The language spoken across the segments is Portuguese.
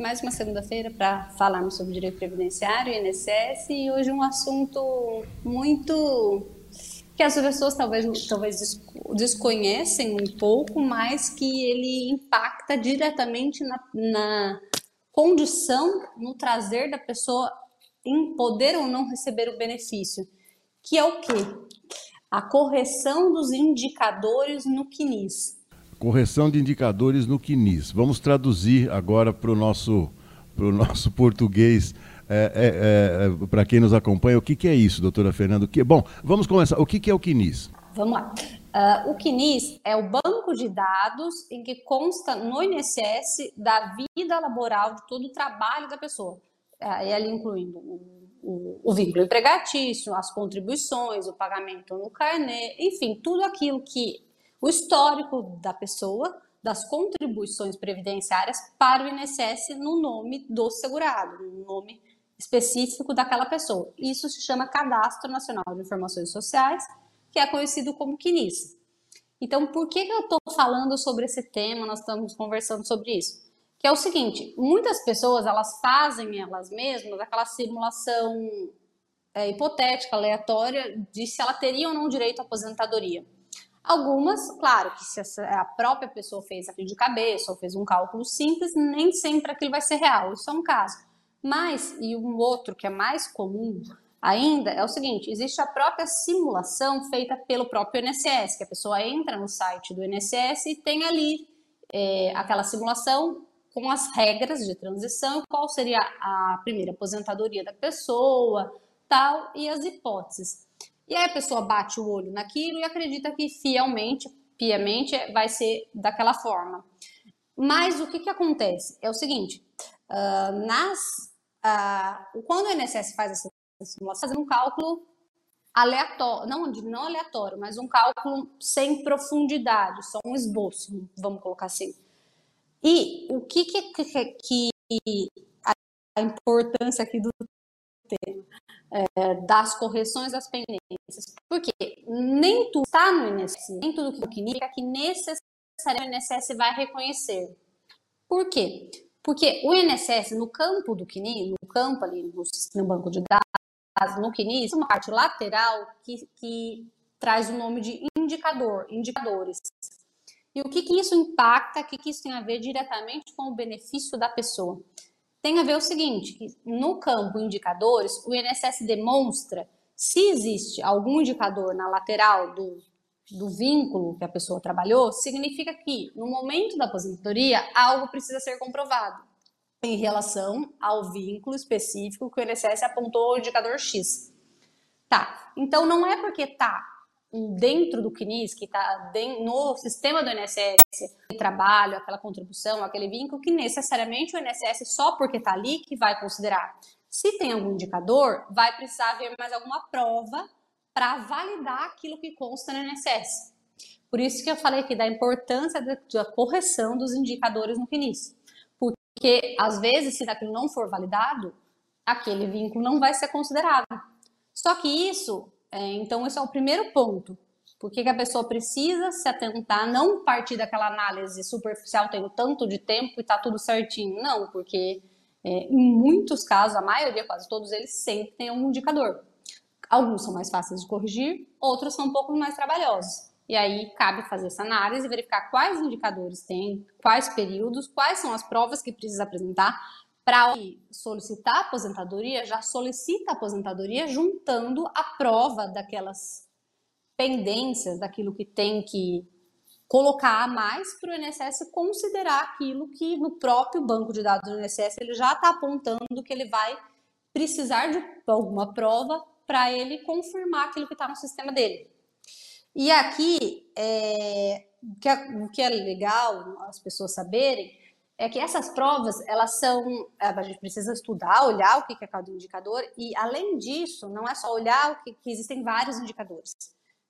mais uma segunda-feira para falarmos sobre direito previdenciário e INSS e hoje um assunto muito que as pessoas talvez, talvez desconhecem um pouco, mas que ele impacta diretamente na, na condição, no trazer da pessoa em poder ou não receber o benefício, que é o quê? A correção dos indicadores no CNIS. Correção de indicadores no CNIS. Vamos traduzir agora para o nosso, nosso português é, é, é, para quem nos acompanha, o que, que é isso, doutora Fernanda? Que, bom, vamos começar. O que, que é o CNIS? Vamos lá. Uh, o CNIS é o banco de dados em que consta no INSS da vida laboral de todo o trabalho da pessoa. E ali incluindo o, o, o, vínculo empregatício, as contribuições, o pagamento no carnê, enfim, tudo aquilo que o histórico da pessoa, das contribuições previdenciárias para o INSS no nome do segurado, no nome específico daquela pessoa. Isso se chama Cadastro Nacional de Informações Sociais, que é conhecido como CNIS. Então, por que, eu estou falando sobre esse tema? Nós estamos conversando sobre isso. Que é o seguinte: muitas pessoas elas fazem elas mesmas aquela simulação é, hipotética, aleatória, de se ela teria ou não direito à aposentadoria. Algumas, claro, que se a própria pessoa fez aquilo de cabeça ou fez um cálculo simples, nem sempre aquilo vai ser real. Isso é um caso. Mas, e um outro que é mais comum ainda, é o seguinte: existe a própria simulação feita pelo próprio INSS, que a pessoa entra no site do INSS e tem ali é, aquela simulação com as regras de transição, qual seria a primeira aposentadoria da pessoa, tal, e as hipóteses. E aí a pessoa bate o olho naquilo e acredita que fielmente, piamente, vai ser daquela forma. Mas o que, que acontece? É o seguinte: uh, nas uh, quando o INSS faz essa simulação, faz um cálculo aleatório, não, não aleatório, mas um cálculo sem profundidade, só um esboço, vamos colocar assim. E o que que, que, que a importância aqui do tema é, das correções das pendências, porque nem tudo está no INSS, nem tudo que significa que necessariamente o INSS vai reconhecer. Por quê? Porque o INSS, no campo do CNI, no campo ali, no, no banco de dados, no CNI, uma parte lateral que, que traz o nome de indicador, indicadores. E o que, que isso impacta, o que, que isso tem a ver diretamente com o benefício da pessoa? Tem a ver o seguinte, que no campo indicadores, o INSS demonstra se existe algum indicador na lateral do do vínculo que a pessoa trabalhou, significa que no momento da aposentadoria algo precisa ser comprovado em relação ao vínculo específico que o INSS apontou o indicador X. Tá, então não é porque tá dentro do CNIS, que está no sistema do INSS, trabalho, aquela contribuição, aquele vínculo, que necessariamente o INSS, só porque está ali, que vai considerar. Se tem algum indicador, vai precisar haver mais alguma prova para validar aquilo que consta no INSS. Por isso que eu falei aqui da importância da, correção dos indicadores no CNIS. Porque, às vezes, se aquilo não for validado, aquele vínculo não vai ser considerado. Só que isso, é, então, esse é o primeiro ponto. Por que, que a pessoa precisa se atentar, não partir daquela análise superficial, tenho tanto de tempo e está tudo certinho. Não, porque é, em muitos casos, a maioria, quase todos eles, sempre tem um indicador. Alguns são mais fáceis de corrigir, outros são um pouco mais trabalhosos. E aí cabe fazer essa análise, verificar quais indicadores tem, quais períodos, quais são as provas que precisa apresentar para solicitar aposentadoria, já solicita aposentadoria juntando a prova daquelas pendências, daquilo que tem que colocar a mais para o INSS considerar aquilo que no próprio banco de dados do INSS ele já está apontando que ele vai precisar de alguma prova para ele confirmar aquilo que está no sistema dele. E aqui, é, o, que é, o que é legal as pessoas saberem é que essas provas, elas são, a gente precisa estudar, olhar o que é cada indicador, e além disso, não é só olhar o que, que existem vários indicadores.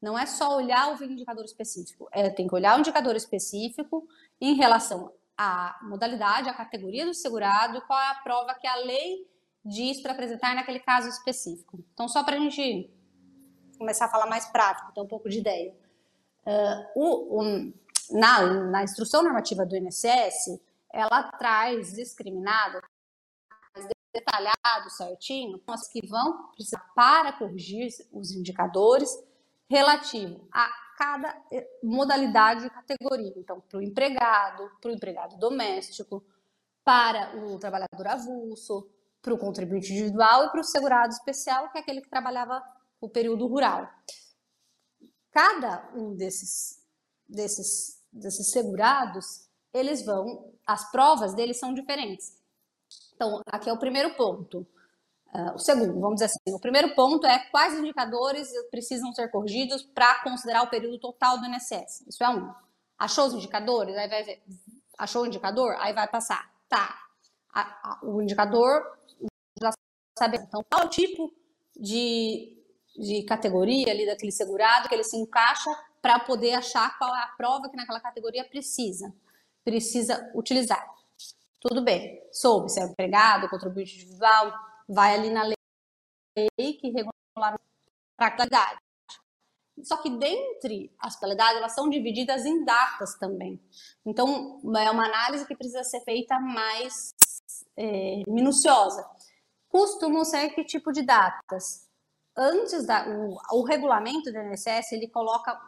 Não é só olhar o indicador específico, é, tem que olhar o indicador específico em relação à modalidade, à categoria do segurado, qual é a prova que a lei diz para apresentar naquele caso específico. Então, só para a gente começar a falar mais prático, ter um pouco de ideia. Uh, o, o, na, na instrução normativa do INSS, ela traz discriminado, detalhado certinho, as que vão precisar para corrigir os indicadores relativo a cada eh, modalidade e categoria. Então, para o empregado, para o empregado doméstico, para o trabalhador avulso, para o contribuinte individual e para o segurado especial, que é aquele que trabalhava o período rural. Cada um desses, desses, desses segurados, eles vão, as provas deles são diferentes. Então, aqui é o primeiro ponto. Uh, o segundo, vamos dizer assim, o primeiro ponto é quais indicadores precisam ser corrigidos para considerar o período total do INSS. Isso é um. Achou os indicadores? Aí vai ver. Achou o indicador? Aí vai passar. Tá. A, a, o indicador já sabe. Então, qual tipo de, de categoria ali daquele segurado que ele se encaixa para poder achar qual é a prova que naquela categoria precisa, precisa utilizar. Tudo bem. Soube se é empregado, contribuinte individual, vai ali na lei que regula a qualidade. Só que dentre as qualidades, elas são divididas em datas também. Então, é uma análise que precisa ser feita mais é, minuciosa. Costumam ser que tipo de datas? Antes da o, o regulamento do INSS, ele coloca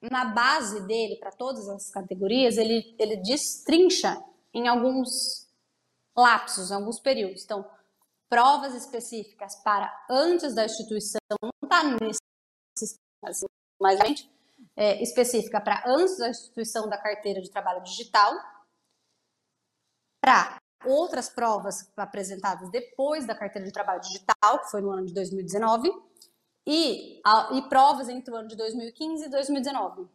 na base dele para todas as categorias, ele ele destrincha em alguns lapsos, em alguns períodos. Então, provas específicas para antes da instituição, não está nesse assim, mas é, específica para antes da instituição da carteira de trabalho digital, para outras provas apresentadas depois da carteira de trabalho digital, que foi no ano de 2019, e, e provas entre o ano de 2015 e 2019.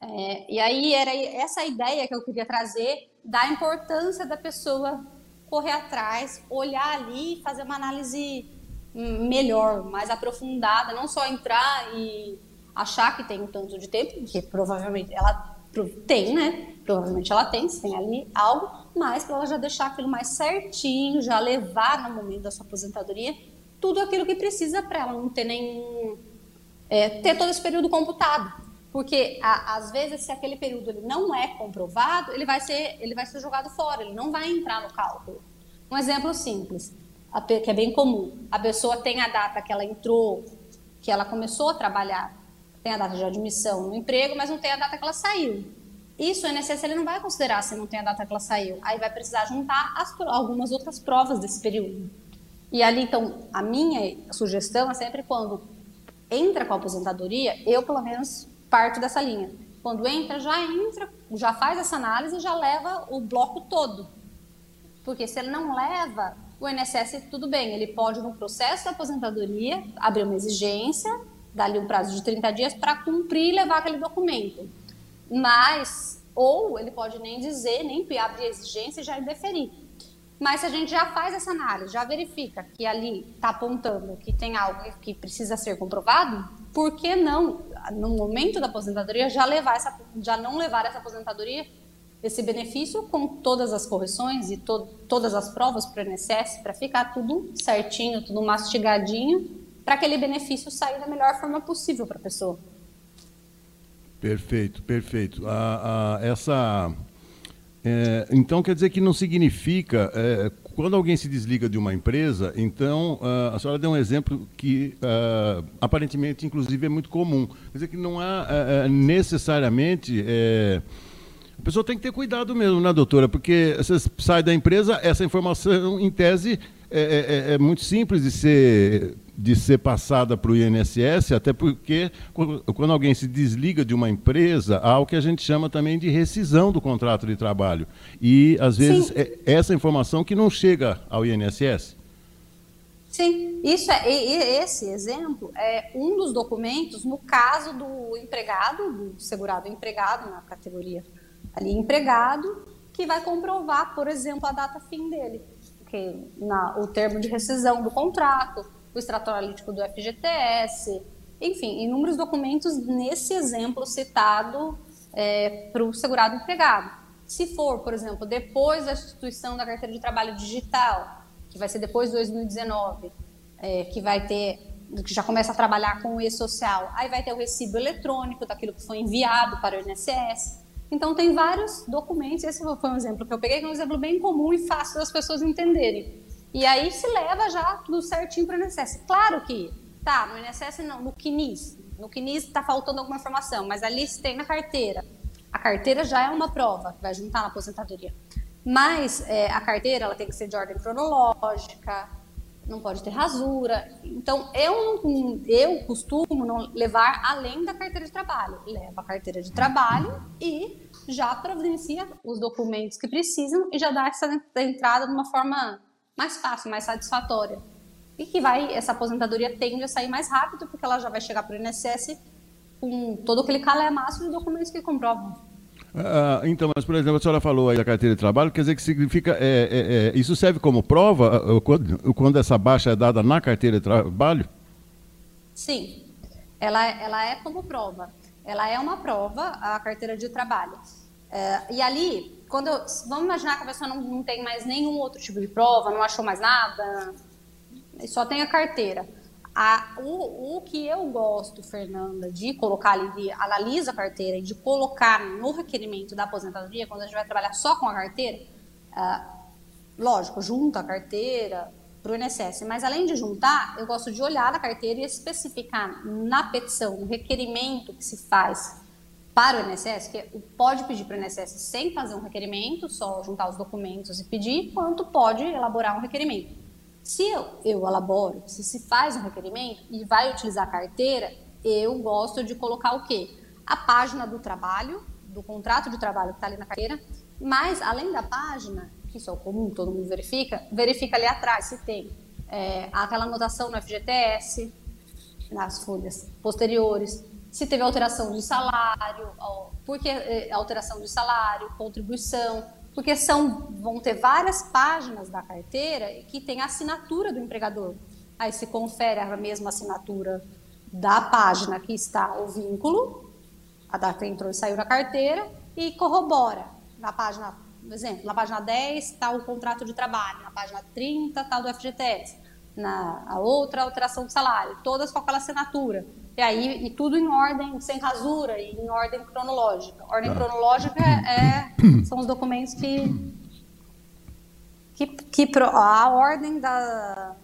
É, e aí era essa ideia que eu queria trazer da importância da pessoa correr atrás, olhar ali e fazer uma análise melhor, mais aprofundada, não só entrar e achar que tem um tanto de tempo, que provavelmente ela tem, né? Provavelmente ela tem, se tem ali algo, mas para ela já deixar aquilo mais certinho, já levar no momento da sua aposentadoria tudo aquilo que precisa para ela não ter nenhum. É, ter todo esse período computado. Porque a, às vezes, se aquele período ele não é comprovado, ele vai, ser, ele vai ser jogado fora, ele não vai entrar no cálculo. Um exemplo simples, que é bem comum. A pessoa tem a data que ela entrou, que ela começou a trabalhar, tem a data de admissão no emprego, mas não tem a data que ela saiu. Isso o INSS ele não vai considerar se não tem a data que ela saiu. Aí vai precisar juntar as, algumas outras provas desse período. E ali, então, a minha sugestão é sempre quando entra com a aposentadoria, eu, pelo menos, parto dessa linha. Quando entra, já entra, já faz essa análise e já leva o bloco todo. Porque se ele não leva, o INSS, tudo bem, ele pode, no processo da aposentadoria, abrir uma exigência, dar um prazo de 30 dias para cumprir e levar aquele documento. Mas, ou ele pode nem dizer, nem abrir a exigência e já indeferir. Mas se a gente já faz essa análise, já verifica que ali está apontando que tem algo que precisa ser comprovado, por que não, no momento da aposentadoria, já, levar essa, já não levar essa aposentadoria, esse benefício com todas as correções e to, todas as provas para o INSS, para ficar tudo certinho, tudo mastigadinho, para aquele benefício sair da melhor forma possível para a pessoa. Perfeito, perfeito. A, a, essa é, então quer dizer que não significa é, quando alguém se desliga de uma empresa, então uh, a senhora deu um exemplo que uh, aparentemente, inclusive, é muito comum. Quer dizer que não há uh, necessariamente a pessoa tem que ter cuidado mesmo, né, doutora? Porque você sai da empresa, essa informação, em tese, é, é, é, é muito simples de ser de ser passada para o INSS, até porque quando alguém se desliga de uma empresa, há o que a gente chama também de rescisão do contrato de trabalho. E, às vezes, é essa informação que não chega ao INSS. Sim, isso é, esse exemplo é um dos documentos no caso do empregado, do segurado empregado, na categoria ali empregado, que vai comprovar, por exemplo, a data fim dele, que na, o termo de rescisão do contrato, o extrato analítico do FGTS, enfim, inúmeros documentos nesse exemplo citado é, para o segurado empregado. Se for, por exemplo, depois da instituição da carteira de trabalho digital, que vai ser depois de 2019, é, que vai ter, que já começa a trabalhar com o e-social, aí vai ter o recibo eletrônico daquilo que foi enviado para o INSS. Então, tem vários documentos, esse foi um exemplo que eu peguei, que é um exemplo bem comum e fácil das pessoas entenderem. E aí se leva já tudo certinho para o INSS. Claro que, tá, no INSS não, no CNIS. No CNIS está faltando alguma informação, mas ali se tem na carteira. A carteira já é uma prova que vai juntar na aposentadoria. Mas é, a carteira ela tem que ser de ordem cronológica, não pode ter rasura. Então, eu, eu costumo não levar além da carteira de trabalho. Leva a carteira de trabalho e já providencia os documentos que precisam e já dá essa entrada de uma forma mais fácil, mais satisfatória. E que vai, essa aposentadoria tende a sair mais rápido, porque ela já vai chegar para o INSS com todo aquele calhamaço de documentos que comprovam. Ah, então, mas por exemplo, a senhora falou aí da carteira de trabalho, quer dizer que significa. É, é, é, isso serve como prova ah, ah, quando, quando, essa baixa é dada na carteira de trabalho? Sim, ela, ela é como prova. Ela é uma prova, a carteira de trabalho. É, e ali, quando eu, vamos imaginar que a pessoa não, não tem mais nenhum outro tipo de prova, não achou mais nada, só tem a carteira. A, o, o, que eu gosto, Fernanda, de colocar ali, de analisa a carteira e de colocar no requerimento da aposentadoria, quando a gente vai trabalhar só com a carteira, uh, lógico, junta a carteira para o INSS, mas além de juntar, eu gosto de olhar a carteira e especificar na petição, no requerimento que se faz para o INSS, que pode pedir para o INSS sem fazer um requerimento, só juntar os documentos e pedir, quanto pode elaborar um requerimento. Se eu, eu elaboro, se se faz um requerimento e vai utilizar a carteira, eu gosto de colocar o quê? A página do trabalho, do contrato de trabalho que está ali na carteira, mas além da página, que isso é o comum, todo mundo verifica, verifica ali atrás se tem é, aquela anotação no FGTS, nas folhas posteriores, se teve alteração de salário, por que é, alteração de salário, contribuição, porque são, vão ter várias páginas da carteira que tem a assinatura do empregador. Aí se confere a mesma assinatura da página que está o vínculo, a data que entrou e saiu da carteira, e corrobora. Na página, por exemplo, na página 10 está o contrato de trabalho, na página 30 está o do FGTS, na outra alteração de salário, todas com aquela assinatura. E aí, e tudo em ordem, sem rasura, e em ordem cronológica. Ordem ah. cronológica é, são os documentos que, que, que a ordem da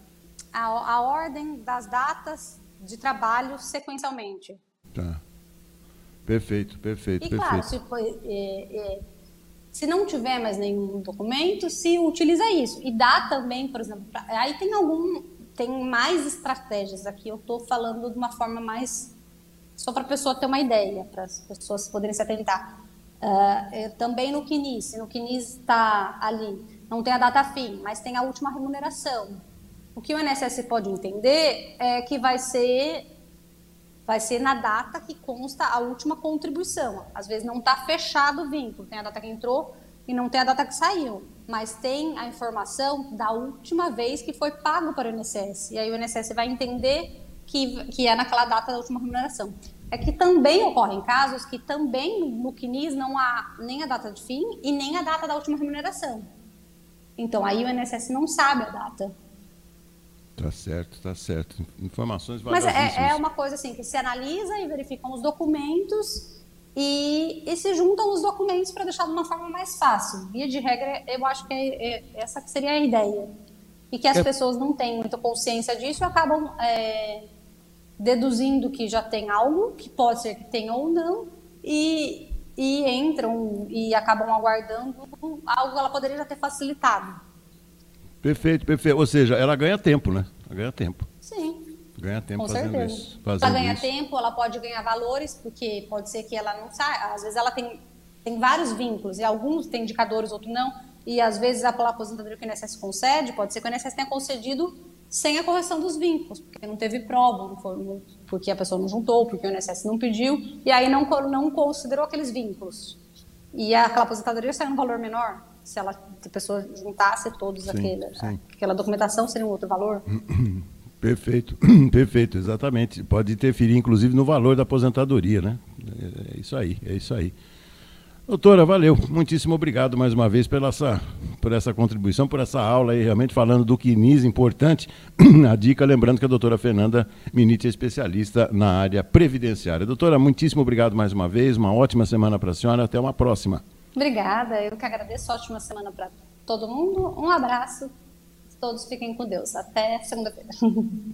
a, a ordem das datas de trabalho sequencialmente. Tá. Perfeito, perfeito, e, perfeito. claro, se, foi, é, é, se não tiver mais nenhum documento, se utiliza isso. E dá também, por exemplo, pra, aí tem algum tem mais estratégias aqui. Eu estou falando de uma forma mais só para a pessoa ter uma ideia, para as pessoas poderem se atentar. Uh, também no CNIS, no CNIS está ali, não tem a data fim, mas tem a última remuneração. O que o INSS pode entender é que vai ser vai ser na data que consta a última contribuição. Às vezes não está fechado o vínculo, tem a data que entrou e não tem a data que saiu mas tem a informação da última vez que foi pago para o INSS. E aí o INSS vai entender que, que é naquela data da última remuneração. É que também ocorrem casos que também no CNIS não há nem a data de fim e nem a data da última remuneração. Então aí o INSS não sabe a data. Tá certo, tá certo. Informações Mas é, é uma coisa assim que se analisa e verificam os documentos e, e, se juntam os documentos para deixar de uma forma mais fácil. Via de regra, eu acho que é, é, essa que seria a ideia. E que as é. pessoas não têm muita consciência disso e acabam é, deduzindo que já tem algo, que pode ser que tenha ou não, e, e entram e acabam aguardando algo que ela poderia já ter facilitado. Perfeito, perfeito. Ou seja, ela ganha tempo, né? Ela ganha tempo. Ganha tempo Com fazendo certeza. isso. Fazendo ela ganha isso. tempo, ela pode ganhar valores, porque pode ser que ela não saia. Às vezes ela tem, tem vários vínculos, e alguns têm indicadores, outros não. E às vezes a aposentadoria que o INSS concede, pode ser que o INSS tenha concedido sem a correção dos vínculos, porque não teve prova, não foi, porque a pessoa não juntou, porque o INSS não pediu, e aí não, não considerou aqueles vínculos. E aquela aposentadoria saiu um valor menor, se ela, se a pessoa juntasse todos sim, aquele, sim. aquela documentação, seria um outro valor. Perfeito, perfeito, exatamente. Pode interferir, inclusive, no valor da aposentadoria, né? É isso aí, é isso aí. Doutora, valeu. Muitíssimo obrigado mais uma vez pela essa, por essa contribuição, por essa aula aí, realmente falando do quinis importante. A dica, lembrando que a doutora Fernanda Minite é especialista na área previdenciária. Doutora, muitíssimo obrigado mais uma vez. Uma ótima semana para a senhora. Até uma próxima. Obrigada. Eu que agradeço. Ótima semana para todo mundo. Um abraço. Todos fiquem com Deus. Até segunda-feira.